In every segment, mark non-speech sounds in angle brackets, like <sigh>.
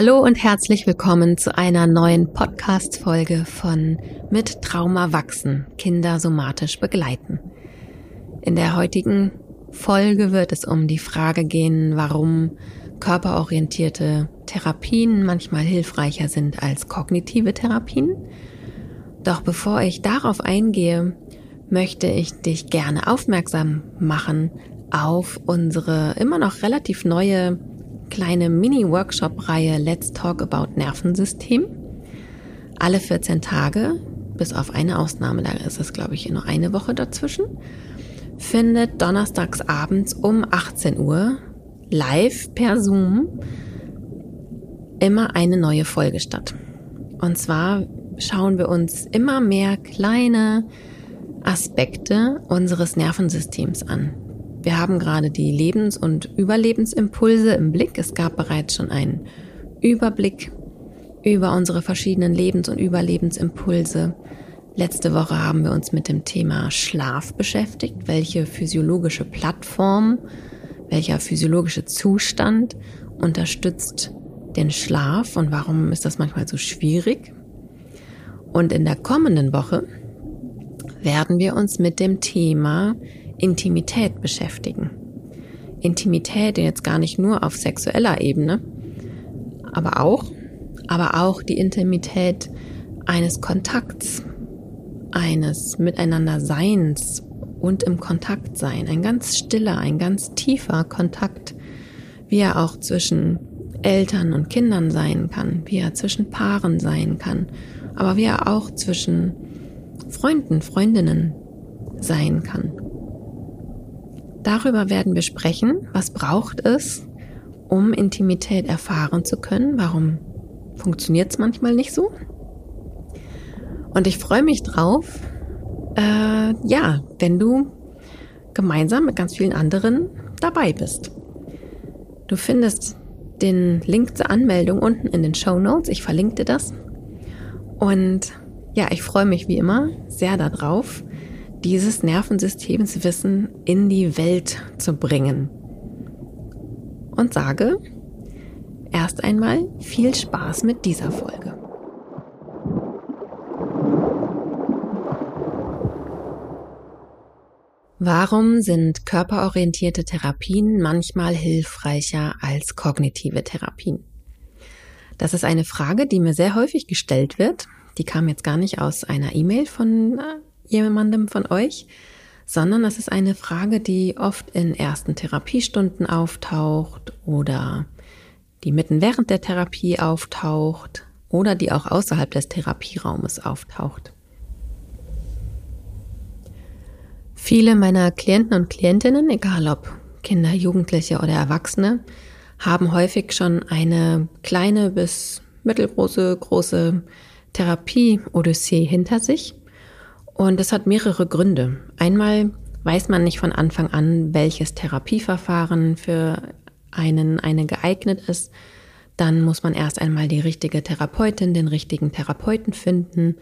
Hallo und herzlich willkommen zu einer neuen Podcast-Folge von Mit Trauma wachsen, Kinder somatisch begleiten. In der heutigen Folge wird es um die Frage gehen, warum körperorientierte Therapien manchmal hilfreicher sind als kognitive Therapien. Doch bevor ich darauf eingehe, möchte ich dich gerne aufmerksam machen auf unsere immer noch relativ neue kleine Mini-Workshop-Reihe Let's Talk About Nervensystem. Alle 14 Tage, bis auf eine Ausnahme, da ist es, glaube ich, nur eine Woche dazwischen, findet donnerstags abends um 18 Uhr live per Zoom immer eine neue Folge statt. Und zwar schauen wir uns immer mehr kleine Aspekte unseres Nervensystems an. Wir haben gerade die Lebens- und Überlebensimpulse im Blick. Es gab bereits schon einen Überblick über unsere verschiedenen Lebens- und Überlebensimpulse. Letzte Woche haben wir uns mit dem Thema Schlaf beschäftigt. Welche physiologische Plattform, welcher physiologische Zustand unterstützt den Schlaf und warum ist das manchmal so schwierig? Und in der kommenden Woche werden wir uns mit dem Thema Intimität beschäftigen. Intimität jetzt gar nicht nur auf sexueller Ebene, aber auch, aber auch die Intimität eines Kontakts, eines Miteinanderseins und im Kontakt sein. Ein ganz stiller, ein ganz tiefer Kontakt, wie er auch zwischen Eltern und Kindern sein kann, wie er zwischen Paaren sein kann, aber wie er auch zwischen Freunden, Freundinnen sein kann. Darüber werden wir sprechen. Was braucht es, um Intimität erfahren zu können? Warum funktioniert es manchmal nicht so? Und ich freue mich drauf, äh, ja, wenn du gemeinsam mit ganz vielen anderen dabei bist. Du findest den Link zur Anmeldung unten in den Show Notes. Ich verlinke dir das. Und ja, ich freue mich wie immer sehr darauf, dieses Nervensystemswissen in die Welt zu bringen. Und sage erst einmal viel Spaß mit dieser Folge. Warum sind körperorientierte Therapien manchmal hilfreicher als kognitive Therapien? Das ist eine Frage, die mir sehr häufig gestellt wird. Die kam jetzt gar nicht aus einer E-Mail von äh, jemandem von euch, sondern es ist eine Frage, die oft in ersten Therapiestunden auftaucht oder die mitten während der Therapie auftaucht oder die auch außerhalb des Therapieraumes auftaucht. Viele meiner Klienten und Klientinnen, egal ob Kinder, Jugendliche oder Erwachsene, haben häufig schon eine kleine bis mittelgroße, große Therapie-Odyssee hinter sich und es hat mehrere Gründe. Einmal weiß man nicht von Anfang an, welches Therapieverfahren für einen eine geeignet ist. Dann muss man erst einmal die richtige Therapeutin, den richtigen Therapeuten finden.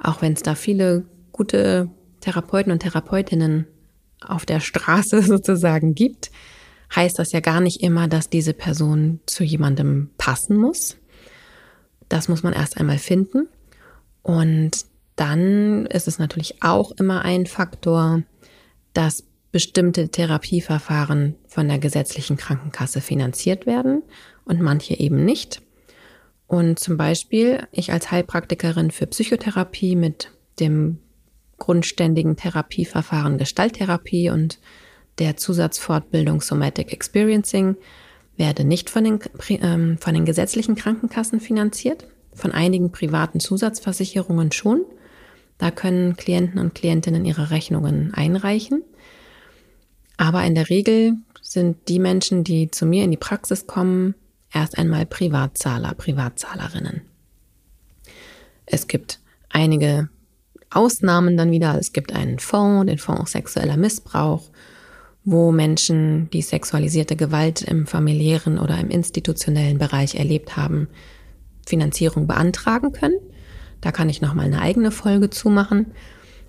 Auch wenn es da viele gute Therapeuten und Therapeutinnen auf der Straße <laughs> sozusagen gibt, heißt das ja gar nicht immer, dass diese Person zu jemandem passen muss. Das muss man erst einmal finden. Und dann ist es natürlich auch immer ein Faktor, dass bestimmte Therapieverfahren von der gesetzlichen Krankenkasse finanziert werden und manche eben nicht. Und zum Beispiel ich als Heilpraktikerin für Psychotherapie mit dem grundständigen Therapieverfahren Gestalttherapie und der Zusatzfortbildung Somatic Experiencing werde nicht von den, ähm, von den gesetzlichen Krankenkassen finanziert, von einigen privaten Zusatzversicherungen schon. Da können Klienten und Klientinnen ihre Rechnungen einreichen. Aber in der Regel sind die Menschen, die zu mir in die Praxis kommen, erst einmal Privatzahler, Privatzahlerinnen. Es gibt einige Ausnahmen dann wieder. Es gibt einen Fonds, den Fonds sexueller Missbrauch, wo Menschen, die sexualisierte Gewalt im familiären oder im institutionellen Bereich erlebt haben, Finanzierung beantragen können. Da kann ich nochmal eine eigene Folge zumachen.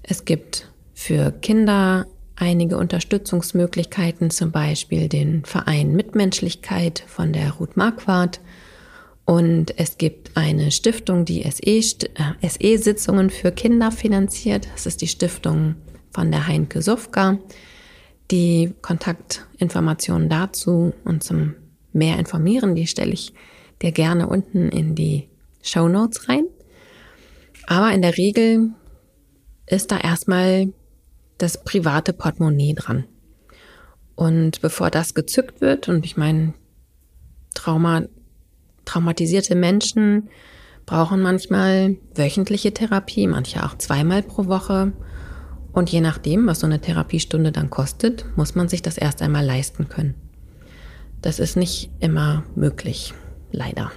Es gibt für Kinder einige Unterstützungsmöglichkeiten, zum Beispiel den Verein Mitmenschlichkeit von der Ruth Marquardt Und es gibt eine Stiftung, die SE-Sitzungen äh, SE für Kinder finanziert. Das ist die Stiftung von der Heinke Sufka. Die Kontaktinformationen dazu und zum mehr informieren, die stelle ich dir gerne unten in die Show Notes rein. Aber in der Regel ist da erstmal das private Portemonnaie dran. Und bevor das gezückt wird, und ich meine, Trauma Traumatisierte Menschen brauchen manchmal wöchentliche Therapie, manche auch zweimal pro Woche. Und je nachdem, was so eine Therapiestunde dann kostet, muss man sich das erst einmal leisten können. Das ist nicht immer möglich, leider.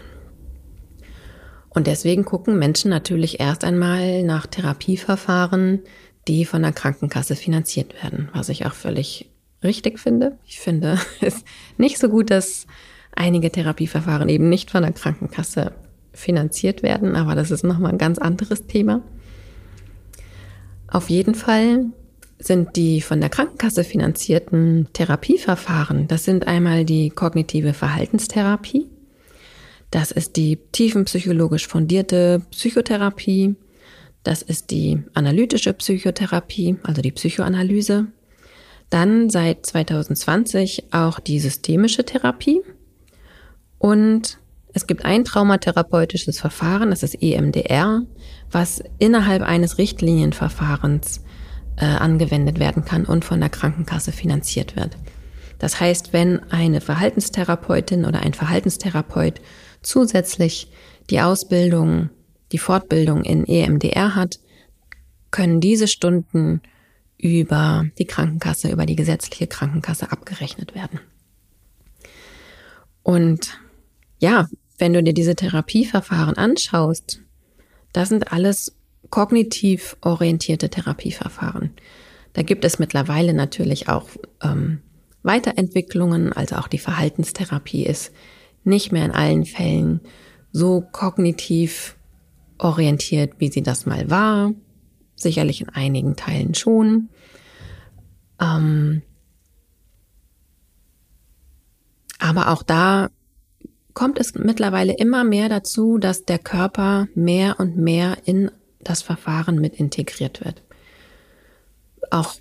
Und deswegen gucken Menschen natürlich erst einmal nach Therapieverfahren, die von der Krankenkasse finanziert werden, was ich auch völlig richtig finde. Ich finde <laughs> es nicht so gut, dass einige Therapieverfahren eben nicht von der Krankenkasse finanziert werden, aber das ist nochmal ein ganz anderes Thema. Auf jeden Fall sind die von der Krankenkasse finanzierten Therapieverfahren, das sind einmal die kognitive Verhaltenstherapie, das ist die tiefenpsychologisch fundierte Psychotherapie, das ist die analytische Psychotherapie, also die Psychoanalyse, dann seit 2020 auch die systemische Therapie, und es gibt ein traumatherapeutisches Verfahren, das ist EMDR, was innerhalb eines Richtlinienverfahrens äh, angewendet werden kann und von der Krankenkasse finanziert wird. Das heißt, wenn eine Verhaltenstherapeutin oder ein Verhaltenstherapeut zusätzlich die Ausbildung, die Fortbildung in EMDR hat, können diese Stunden über die Krankenkasse, über die gesetzliche Krankenkasse abgerechnet werden. Und ja, wenn du dir diese Therapieverfahren anschaust, das sind alles kognitiv orientierte Therapieverfahren. Da gibt es mittlerweile natürlich auch ähm, Weiterentwicklungen, also auch die Verhaltenstherapie ist nicht mehr in allen Fällen so kognitiv orientiert, wie sie das mal war. Sicherlich in einigen Teilen schon. Ähm, aber auch da kommt es mittlerweile immer mehr dazu, dass der Körper mehr und mehr in das Verfahren mit integriert wird. Auch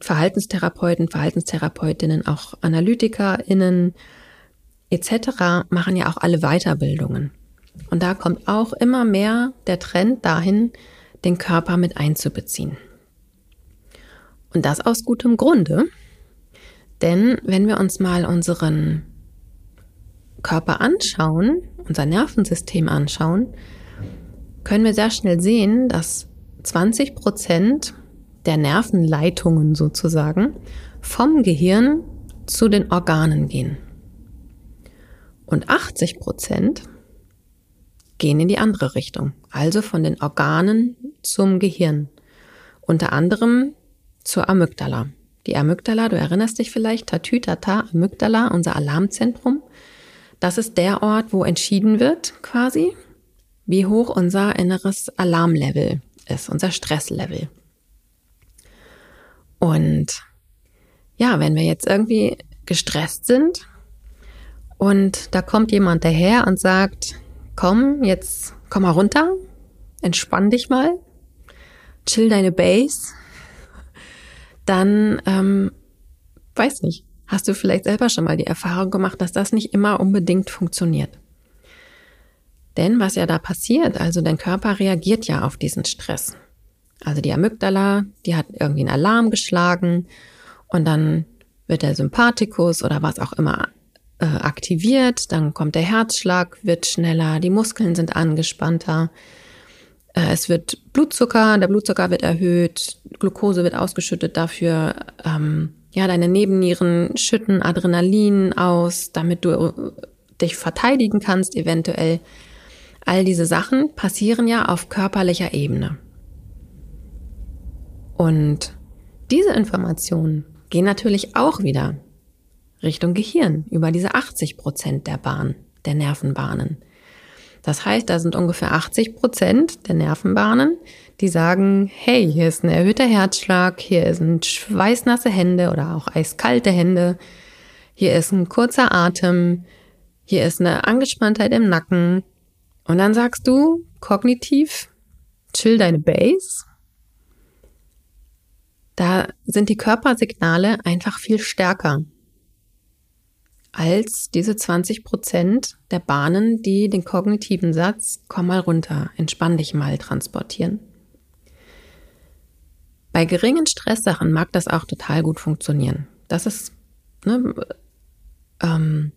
Verhaltenstherapeuten, Verhaltenstherapeutinnen, auch AnalytikerInnen etc. machen ja auch alle Weiterbildungen. Und da kommt auch immer mehr der Trend dahin, den Körper mit einzubeziehen. Und das aus gutem Grunde. Denn wenn wir uns mal unseren Körper anschauen, unser Nervensystem anschauen, können wir sehr schnell sehen, dass 20 Prozent der Nervenleitungen sozusagen vom Gehirn zu den Organen gehen. Und 80 Prozent gehen in die andere Richtung, also von den Organen zum Gehirn. Unter anderem zur Amygdala. Die Amygdala, du erinnerst dich vielleicht, Tatütata, Amygdala, unser Alarmzentrum, das ist der Ort, wo entschieden wird, quasi, wie hoch unser inneres Alarmlevel ist, unser Stresslevel. Und ja, wenn wir jetzt irgendwie gestresst sind und da kommt jemand daher und sagt, komm, jetzt komm mal runter, entspann dich mal, chill deine Base, dann, ähm, weiß nicht, Hast du vielleicht selber schon mal die Erfahrung gemacht, dass das nicht immer unbedingt funktioniert? Denn was ja da passiert, also dein Körper reagiert ja auf diesen Stress. Also die Amygdala, die hat irgendwie einen Alarm geschlagen und dann wird der Sympathikus oder was auch immer äh, aktiviert, dann kommt der Herzschlag, wird schneller, die Muskeln sind angespannter, äh, es wird Blutzucker, der Blutzucker wird erhöht, Glucose wird ausgeschüttet dafür, ähm, ja, deine Nebennieren schütten Adrenalin aus, damit du äh, dich verteidigen kannst eventuell. All diese Sachen passieren ja auf körperlicher Ebene. Und diese Informationen gehen natürlich auch wieder Richtung Gehirn über diese 80 Prozent der Bahn, der Nervenbahnen. Das heißt, da sind ungefähr 80 Prozent der Nervenbahnen, die sagen, hey, hier ist ein erhöhter Herzschlag, hier sind schweißnasse Hände oder auch eiskalte Hände, hier ist ein kurzer Atem, hier ist eine Angespanntheit im Nacken, Und dann sagst du kognitiv, chill deine Base. Da sind die Körpersignale einfach viel stärker als diese 20 Prozent der Bahnen, die den kognitiven Satz, komm mal runter, entspann dich mal transportieren. Bei geringen Stresssachen mag das auch total gut funktionieren. Das ist ne, ähm,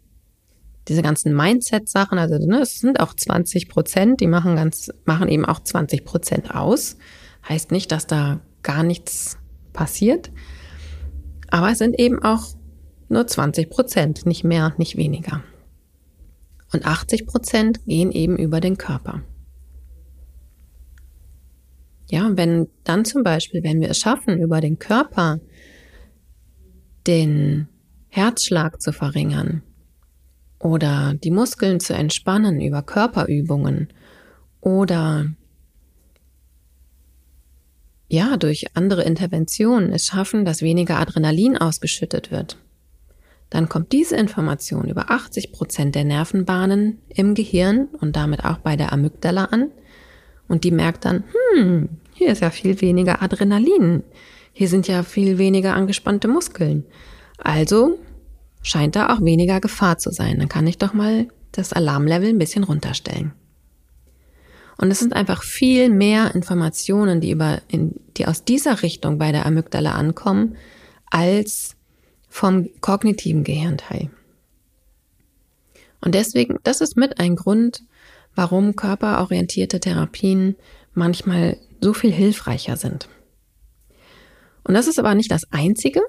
diese ganzen Mindset-Sachen, also ne, es sind auch 20 Prozent, die machen ganz, machen eben auch 20 Prozent aus. Heißt nicht, dass da gar nichts passiert. Aber es sind eben auch nur 20 Prozent, nicht mehr, nicht weniger. Und 80 Prozent gehen eben über den Körper. Ja, wenn dann zum Beispiel, wenn wir es schaffen, über den Körper den Herzschlag zu verringern oder die Muskeln zu entspannen über Körperübungen oder ja, durch andere Interventionen es schaffen, dass weniger Adrenalin ausgeschüttet wird, dann kommt diese Information über 80 Prozent der Nervenbahnen im Gehirn und damit auch bei der Amygdala an und die merkt dann, hm, hier ist ja viel weniger Adrenalin, hier sind ja viel weniger angespannte Muskeln. Also scheint da auch weniger Gefahr zu sein. Dann kann ich doch mal das Alarmlevel ein bisschen runterstellen. Und es sind einfach viel mehr Informationen, die über, in, die aus dieser Richtung bei der Amygdala ankommen, als vom kognitiven Gehirnteil. Und deswegen, das ist mit ein Grund, warum körperorientierte Therapien manchmal so viel hilfreicher sind. Und das ist aber nicht das Einzige.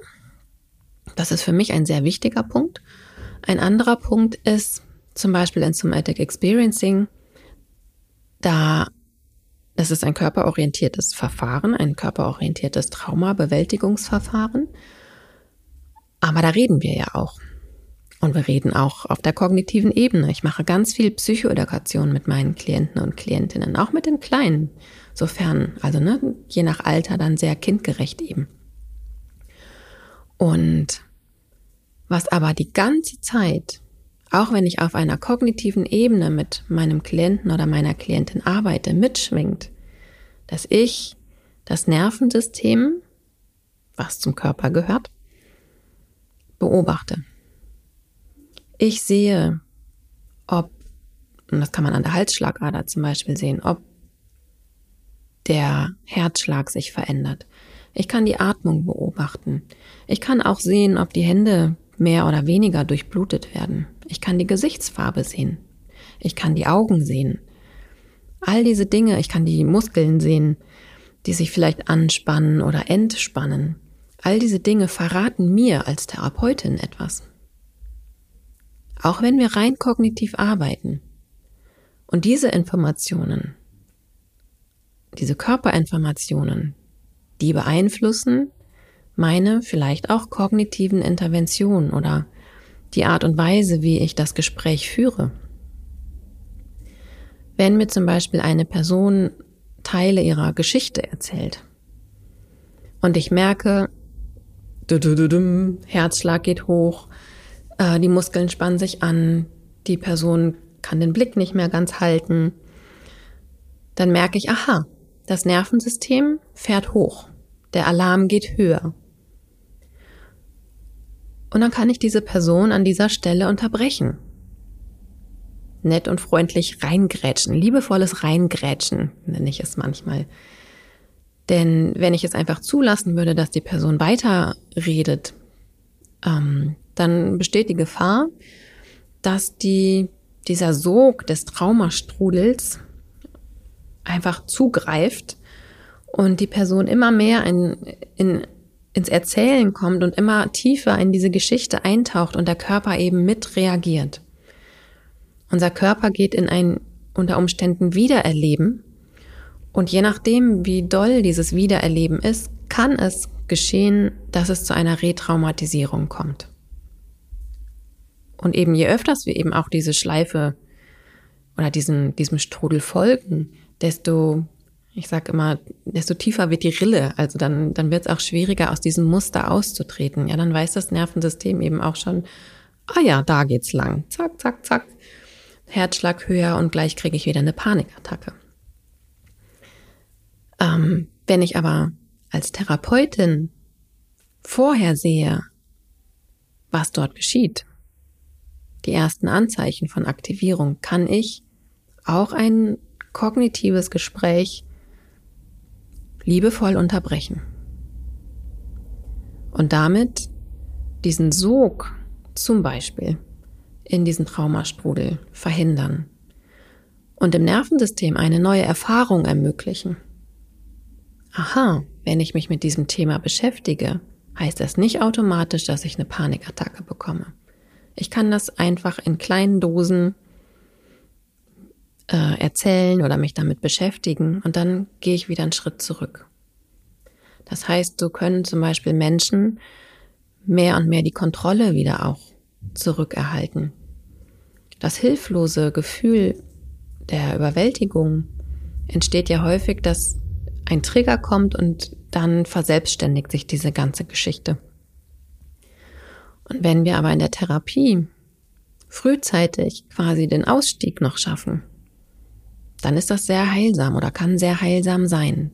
Das ist für mich ein sehr wichtiger Punkt. Ein anderer Punkt ist zum Beispiel in Somatic Experiencing, da das ist ein körperorientiertes Verfahren, ein körperorientiertes Traumabewältigungsverfahren. Aber da reden wir ja auch. Und wir reden auch auf der kognitiven Ebene. Ich mache ganz viel Psychoedukation mit meinen Klienten und Klientinnen, auch mit den Kleinen, sofern, also ne, je nach Alter dann sehr kindgerecht eben. Und was aber die ganze Zeit, auch wenn ich auf einer kognitiven Ebene mit meinem Klienten oder meiner Klientin arbeite, mitschwingt, dass ich das Nervensystem, was zum Körper gehört, beobachte. Ich sehe, ob, und das kann man an der Halsschlagader zum Beispiel sehen, ob der Herzschlag sich verändert. Ich kann die Atmung beobachten. Ich kann auch sehen, ob die Hände mehr oder weniger durchblutet werden. Ich kann die Gesichtsfarbe sehen. Ich kann die Augen sehen. All diese Dinge, ich kann die Muskeln sehen, die sich vielleicht anspannen oder entspannen. All diese Dinge verraten mir als Therapeutin etwas. Auch wenn wir rein kognitiv arbeiten. Und diese Informationen, diese Körperinformationen, die beeinflussen meine vielleicht auch kognitiven Interventionen oder die Art und Weise, wie ich das Gespräch führe. Wenn mir zum Beispiel eine Person Teile ihrer Geschichte erzählt und ich merke, Herzschlag geht hoch, äh, die Muskeln spannen sich an, die Person kann den Blick nicht mehr ganz halten, dann merke ich, aha, das Nervensystem fährt hoch. Der Alarm geht höher. Und dann kann ich diese Person an dieser Stelle unterbrechen. Nett und freundlich reingrätschen, liebevolles Reingrätschen nenne ich es manchmal. Denn wenn ich es einfach zulassen würde, dass die Person weiterredet, ähm, dann besteht die Gefahr, dass die, dieser Sog des Traumastrudels einfach zugreift und die Person immer mehr in, in, ins Erzählen kommt und immer tiefer in diese Geschichte eintaucht und der Körper eben mit reagiert. Unser Körper geht in ein unter Umständen Wiedererleben und je nachdem, wie doll dieses Wiedererleben ist, kann es geschehen, dass es zu einer Retraumatisierung kommt. Und eben je öfters wir eben auch diese Schleife oder diesen, diesem Strudel folgen, desto, ich sage immer, desto tiefer wird die Rille. Also dann, dann wird es auch schwieriger, aus diesem Muster auszutreten. Ja, dann weiß das Nervensystem eben auch schon, ah ja, da geht's lang. Zack, zack, zack. Herzschlag höher und gleich kriege ich wieder eine Panikattacke. Ähm, wenn ich aber als Therapeutin vorher sehe, was dort geschieht, die ersten Anzeichen von Aktivierung, kann ich auch ein kognitives Gespräch liebevoll unterbrechen. Und damit diesen Sog zum Beispiel in diesen Traumastrudel verhindern und im Nervensystem eine neue Erfahrung ermöglichen. Aha, wenn ich mich mit diesem Thema beschäftige, heißt das nicht automatisch, dass ich eine Panikattacke bekomme. Ich kann das einfach in kleinen Dosen äh, erzählen oder mich damit beschäftigen und dann gehe ich wieder einen Schritt zurück. Das heißt, so können zum Beispiel Menschen mehr und mehr die Kontrolle wieder auch zurückerhalten. Das hilflose Gefühl der Überwältigung entsteht ja häufig, dass ein Trigger kommt und dann verselbstständigt sich diese ganze Geschichte. Und wenn wir aber in der Therapie frühzeitig quasi den Ausstieg noch schaffen, dann ist das sehr heilsam oder kann sehr heilsam sein.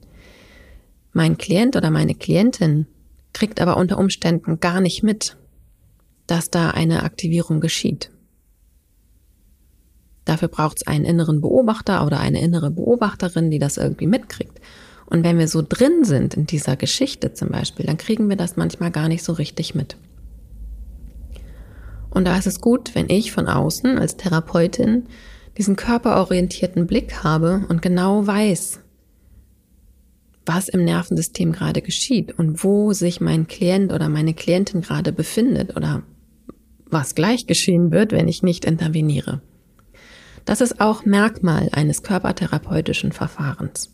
Mein Klient oder meine Klientin kriegt aber unter Umständen gar nicht mit, dass da eine Aktivierung geschieht. Dafür braucht es einen inneren Beobachter oder eine innere Beobachterin, die das irgendwie mitkriegt. Und wenn wir so drin sind in dieser Geschichte zum Beispiel, dann kriegen wir das manchmal gar nicht so richtig mit. Und da ist es gut, wenn ich von außen als Therapeutin diesen körperorientierten Blick habe und genau weiß, was im Nervensystem gerade geschieht und wo sich mein Klient oder meine Klientin gerade befindet oder was gleich geschehen wird, wenn ich nicht interveniere. Das ist auch Merkmal eines körpertherapeutischen Verfahrens.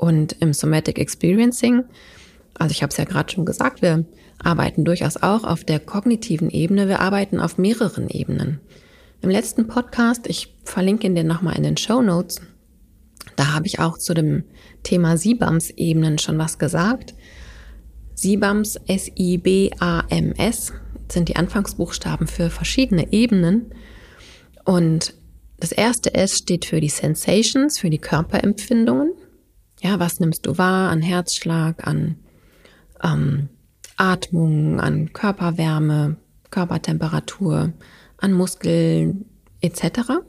Und im Somatic Experiencing, also ich habe es ja gerade schon gesagt, wir arbeiten durchaus auch auf der kognitiven Ebene, wir arbeiten auf mehreren Ebenen. Im letzten Podcast, ich verlinke ihn dir nochmal in den Show Notes, da habe ich auch zu dem Thema Sibams-Ebenen schon was gesagt. Sibams, S-I-B-A-M-S, sind die Anfangsbuchstaben für verschiedene Ebenen. Und das erste S steht für die Sensations, für die Körperempfindungen. Ja, was nimmst du wahr an Herzschlag, an ähm, Atmung, an Körperwärme, Körpertemperatur, an Muskeln etc.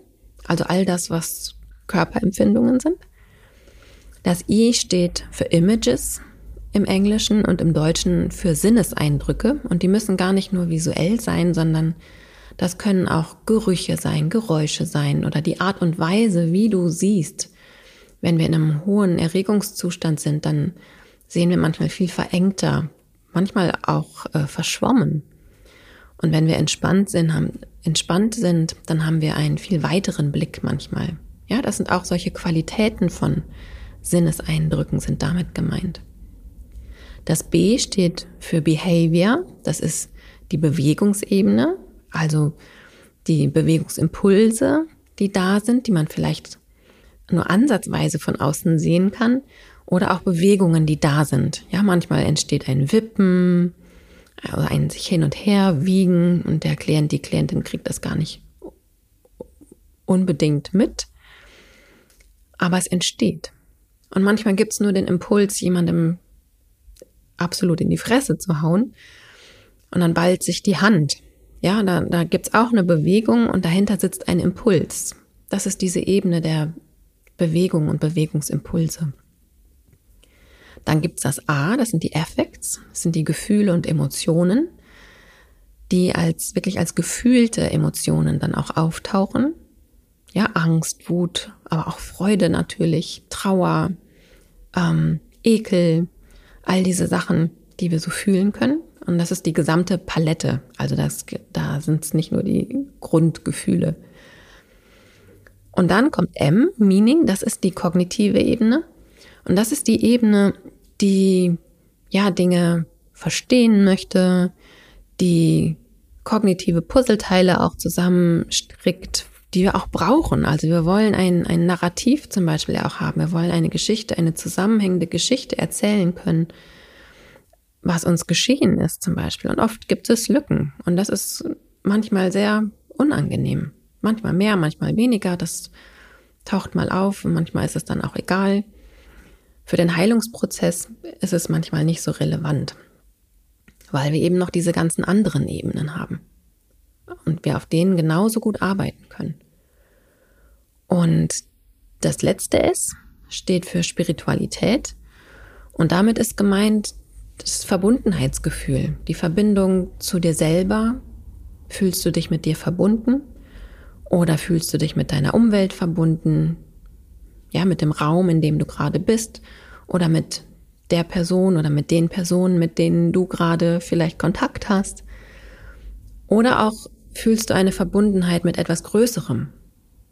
Also all das, was Körperempfindungen sind. Das I steht für Images im Englischen und im Deutschen für Sinneseindrücke und die müssen gar nicht nur visuell sein, sondern das können auch Gerüche sein, Geräusche sein oder die Art und Weise, wie du siehst, wenn wir in einem hohen Erregungszustand sind, dann sehen wir manchmal viel verengter, manchmal auch äh, verschwommen. Und wenn wir entspannt sind, haben, entspannt sind, dann haben wir einen viel weiteren Blick manchmal. Ja, das sind auch solche Qualitäten von Sinneseindrücken sind damit gemeint. Das B steht für Behavior, das ist die Bewegungsebene, also die Bewegungsimpulse, die da sind, die man vielleicht nur ansatzweise von außen sehen kann oder auch Bewegungen, die da sind. Ja, manchmal entsteht ein Wippen, also ein sich hin und her wiegen und der Klient, die Klientin kriegt das gar nicht unbedingt mit, aber es entsteht. Und manchmal gibt es nur den Impuls, jemandem absolut in die Fresse zu hauen und dann ballt sich die Hand. Ja, da, da gibt es auch eine Bewegung und dahinter sitzt ein Impuls. Das ist diese Ebene der Bewegung und Bewegungsimpulse. Dann gibt's das A, das sind die Affects, das sind die Gefühle und Emotionen, die als wirklich als gefühlte Emotionen dann auch auftauchen. Ja, Angst, Wut, aber auch Freude natürlich, Trauer, ähm, Ekel, all diese Sachen, die wir so fühlen können. Und das ist die gesamte Palette. Also das, da sind es nicht nur die Grundgefühle, und dann kommt M, Meaning, das ist die kognitive Ebene. Und das ist die Ebene, die ja Dinge verstehen möchte, die kognitive Puzzleteile auch zusammenstrickt, die wir auch brauchen. Also wir wollen ein, ein Narrativ zum Beispiel auch haben. Wir wollen eine Geschichte, eine zusammenhängende Geschichte erzählen können, was uns geschehen ist zum Beispiel. Und oft gibt es Lücken. Und das ist manchmal sehr unangenehm. Manchmal mehr, manchmal weniger. Das taucht mal auf und manchmal ist es dann auch egal. Für den Heilungsprozess ist es manchmal nicht so relevant, weil wir eben noch diese ganzen anderen Ebenen haben und wir auf denen genauso gut arbeiten können. Und das letzte S steht für Spiritualität und damit ist gemeint das Verbundenheitsgefühl, die Verbindung zu dir selber. Fühlst du dich mit dir verbunden oder fühlst du dich mit deiner Umwelt verbunden? Ja, mit dem Raum, in dem du gerade bist oder mit der Person oder mit den Personen, mit denen du gerade vielleicht Kontakt hast. Oder auch fühlst du eine Verbundenheit mit etwas Größerem.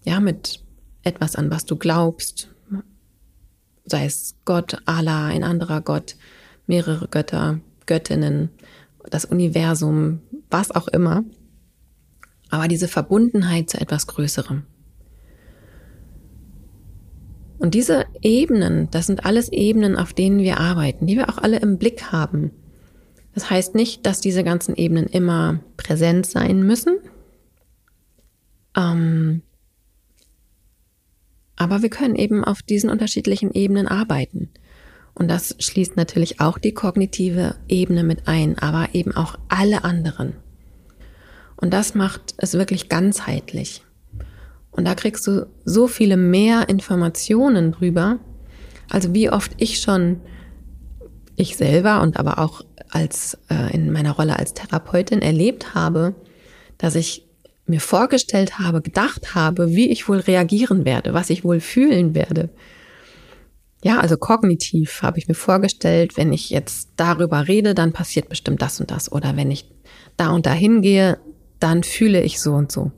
Ja, mit etwas, an was du glaubst. Sei es Gott, Allah, ein anderer Gott, mehrere Götter, Göttinnen, das Universum, was auch immer. Aber diese Verbundenheit zu etwas Größerem. Und diese Ebenen, das sind alles Ebenen, auf denen wir arbeiten, die wir auch alle im Blick haben. Das heißt nicht, dass diese ganzen Ebenen immer präsent sein müssen. Ähm, aber wir können eben auf diesen unterschiedlichen Ebenen arbeiten. Und das schließt natürlich auch die kognitive Ebene mit ein, aber eben auch alle anderen. Und das macht es wirklich ganzheitlich. Und da kriegst du so viele mehr Informationen drüber. Also wie oft ich schon, ich selber und aber auch als äh, in meiner Rolle als Therapeutin erlebt habe, dass ich mir vorgestellt habe, gedacht habe, wie ich wohl reagieren werde, was ich wohl fühlen werde. Ja, also kognitiv habe ich mir vorgestellt, wenn ich jetzt darüber rede, dann passiert bestimmt das und das. Oder wenn ich da und da hingehe, dann fühle ich so und so.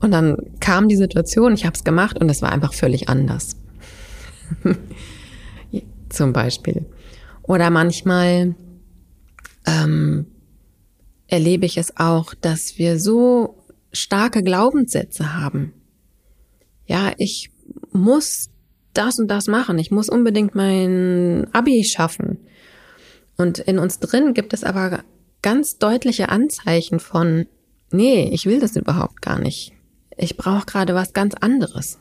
Und dann kam die Situation, ich habe es gemacht und es war einfach völlig anders. <laughs> Zum Beispiel. Oder manchmal ähm, erlebe ich es auch, dass wir so starke Glaubenssätze haben. Ja, ich muss das und das machen. Ich muss unbedingt mein Abi schaffen. Und in uns drin gibt es aber ganz deutliche Anzeichen von, nee, ich will das überhaupt gar nicht. Ich brauche gerade was ganz anderes.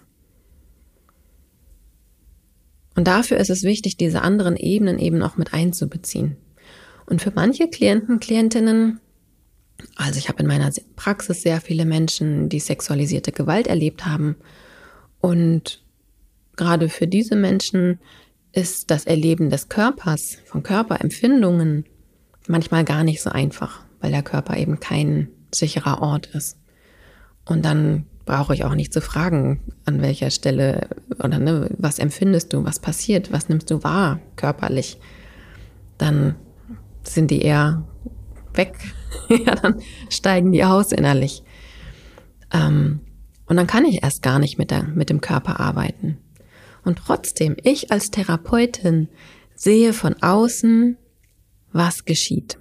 Und dafür ist es wichtig, diese anderen Ebenen eben auch mit einzubeziehen. Und für manche Klienten, Klientinnen also ich habe in meiner Praxis sehr viele Menschen, die sexualisierte Gewalt erlebt haben. Und gerade für diese Menschen ist das Erleben des Körpers, von Körperempfindungen manchmal gar nicht so einfach, weil der Körper eben kein sicherer Ort ist. Und dann brauche ich auch nicht zu fragen, an welcher Stelle oder ne, was empfindest du, was passiert, was nimmst du wahr körperlich. Dann sind die eher weg <laughs> ja, dann steigen die aus innerlich. Ähm, und dann kann ich erst gar nicht mit, der, mit dem Körper arbeiten. Und trotzdem, ich als Therapeutin sehe von außen, was geschieht.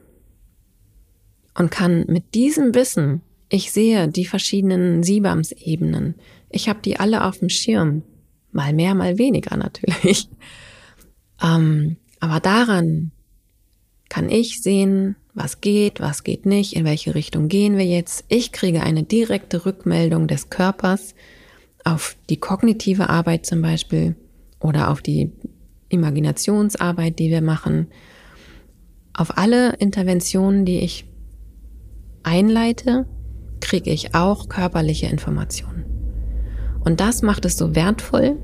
Und kann mit diesem Wissen, ich sehe die verschiedenen Siebams-Ebenen, ich habe die alle auf dem Schirm, mal mehr, mal weniger natürlich. <laughs> Ähm, aber daran kann ich sehen, was geht, was geht nicht, in welche Richtung gehen wir jetzt. Ich kriege eine direkte Rückmeldung des Körpers auf die kognitive Arbeit zum Beispiel oder auf die Imaginationsarbeit, die wir machen, auf alle Interventionen, die ich einleite, kriege ich auch körperliche Informationen. Und das macht es so wertvoll.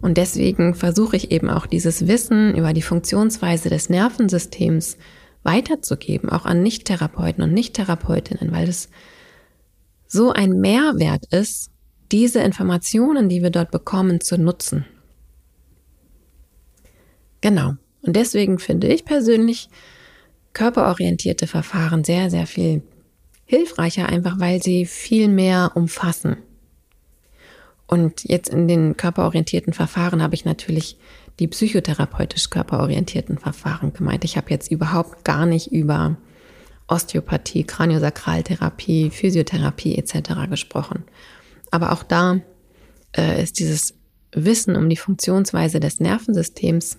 Und deswegen versuche ich eben auch dieses Wissen über die Funktionsweise des Nervensystems weiterzugeben, auch an Nicht-Therapeuten und Nicht-Therapeutinnen, weil es so ein Mehrwert ist, diese Informationen, die wir dort bekommen, zu nutzen. Genau. Und deswegen finde ich persönlich körperorientierte Verfahren sehr, sehr viel hilfreicher, einfach weil sie viel mehr umfassen. Und jetzt in den körperorientierten Verfahren habe ich natürlich die psychotherapeutisch körperorientierten Verfahren gemeint. Ich habe jetzt überhaupt gar nicht über Osteopathie, Kraniosakraltherapie, Physiotherapie etc. gesprochen. Aber auch da äh, ist dieses Wissen um die Funktionsweise des Nervensystems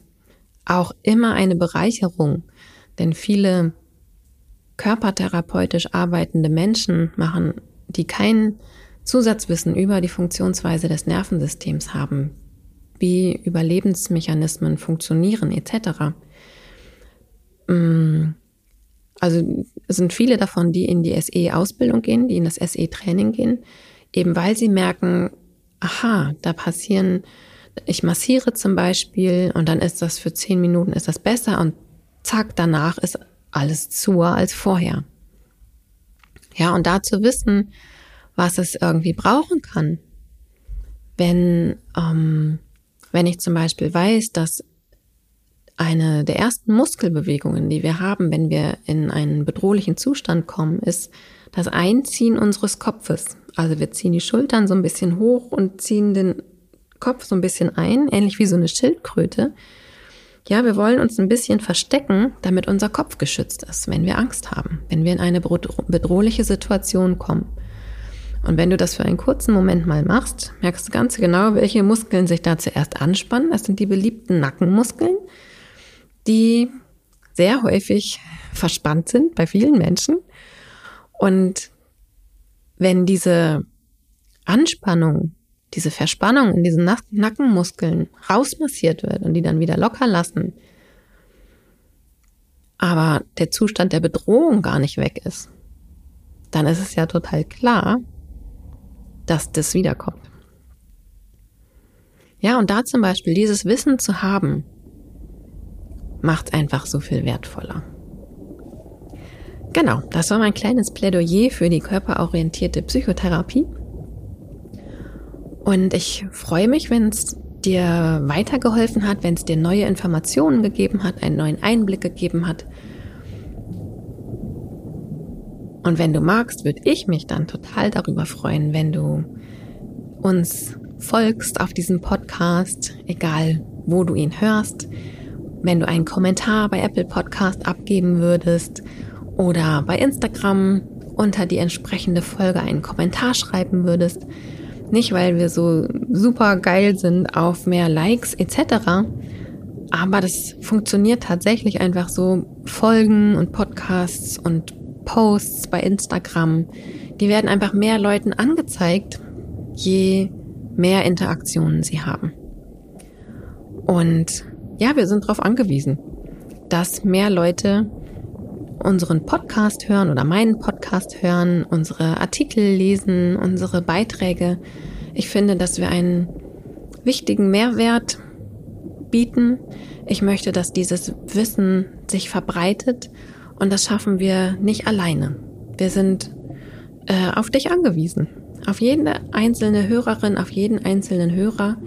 auch immer eine Bereicherung, denn viele körpertherapeutisch arbeitende Menschen machen, die kein Zusatzwissen über die Funktionsweise des Nervensystems haben, wie Überlebensmechanismen funktionieren etc. Mm, also es sind viele davon, die in die SE-Ausbildung gehen, die in das SE-Training gehen, eben weil sie merken, aha, da passieren, ich massiere zum Beispiel und dann ist das für zehn Minuten ist das besser und zack, danach ist alles zu als vorher. Ja, und da zu wissen, was es irgendwie brauchen kann, wenn, ähm, wenn ich zum Beispiel weiß, dass eine der ersten Muskelbewegungen, die wir haben, wenn wir in einen bedrohlichen Zustand kommen, ist das Einziehen unseres Kopfes. Also wir ziehen die Schultern so ein bisschen hoch und ziehen den Kopf so ein bisschen ein, ähnlich wie so eine Schildkröte. Ja, wir wollen uns ein bisschen verstecken, damit unser Kopf geschützt ist, wenn wir Angst haben, wenn wir in eine bedrohliche Situation kommen. Und wenn du das für einen kurzen Moment mal machst, merkst du ganz genau, welche Muskeln sich da zuerst anspannen. Das sind die beliebten Nackenmuskeln, die sehr häufig verspannt sind bei vielen Menschen. Und wenn diese Anspannung, diese Verspannung in diesen Nackenmuskeln rausmassiert wird und die dann wieder locker lassen, aber der Zustand der Bedrohung gar nicht weg ist, dann ist es ja total klar, dass das wiederkommt. Ja, und da zum Beispiel dieses Wissen zu haben, macht einfach so viel wertvoller. Genau, das war mein kleines Plädoyer für die körperorientierte Psychotherapie. Und ich freue mich, wenn es dir weitergeholfen hat, wenn es dir neue Informationen gegeben hat, einen neuen Einblick gegeben hat. Und wenn du magst, würde ich mich dann total darüber freuen, wenn du uns folgst auf diesem Podcast, egal wo du ihn hörst, wenn du einen Kommentar bei Apple Podcast abgeben würdest oder bei Instagram unter die entsprechende Folge einen Kommentar schreiben würdest. Nicht, weil wir so super geil sind auf mehr Likes etc., aber das funktioniert tatsächlich einfach so. Folgen und Podcasts und Posts bei Instagram, die werden einfach mehr Leuten angezeigt, je mehr Interaktionen sie haben. Und ja, wir sind darauf angewiesen, dass mehr Leute unseren Podcast hören oder meinen Podcast hören, unsere Artikel lesen, unsere Beiträge. Ich finde, dass wir einen wichtigen Mehrwert bieten. Ich möchte, dass dieses Wissen sich verbreitet und das schaffen wir nicht alleine. Wir sind äh, auf dich angewiesen. Auf jede einzelne Hörerin, auf jeden einzelnen Hörer.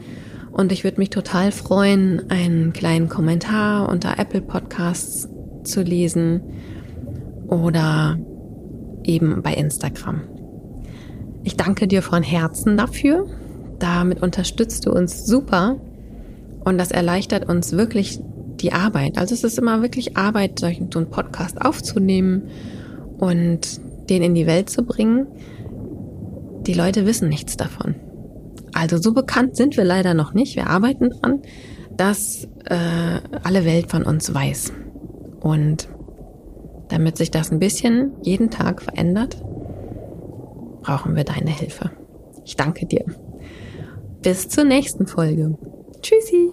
Und ich würde mich total freuen, einen kleinen Kommentar unter Apple Podcasts zu lesen oder eben bei Instagram. Ich danke dir von Herzen dafür. Damit unterstützt du uns super und das erleichtert uns wirklich die Arbeit. Also es ist immer wirklich Arbeit, so einen Podcast aufzunehmen und den in die Welt zu bringen. Die Leute wissen nichts davon. Also so bekannt sind wir leider noch nicht. Wir arbeiten dran, dass äh, alle Welt von uns weiß. Und damit sich das ein bisschen jeden Tag verändert, brauchen wir deine Hilfe. Ich danke dir. Bis zur nächsten Folge. Tschüssi.